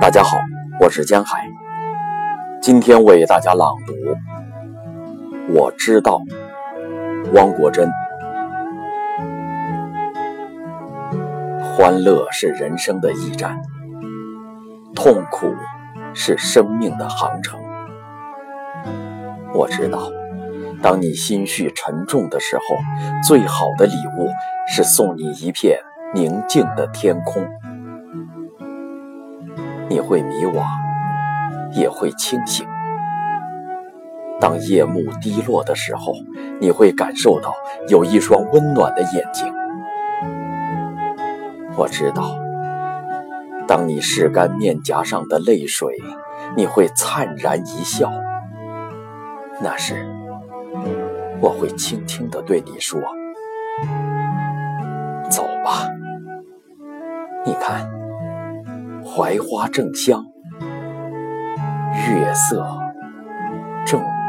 大家好，我是江海，今天为大家朗读。我知道，汪国真。欢乐是人生的驿站，痛苦是生命的航程。我知道，当你心绪沉重的时候，最好的礼物是送你一片宁静的天空。你会迷惘，也会清醒。当夜幕低落的时候，你会感受到有一双温暖的眼睛。我知道，当你拭干面颊上的泪水，你会灿然一笑。那时，我会轻轻地对你说：“走吧。”你看。槐花正香，月色正。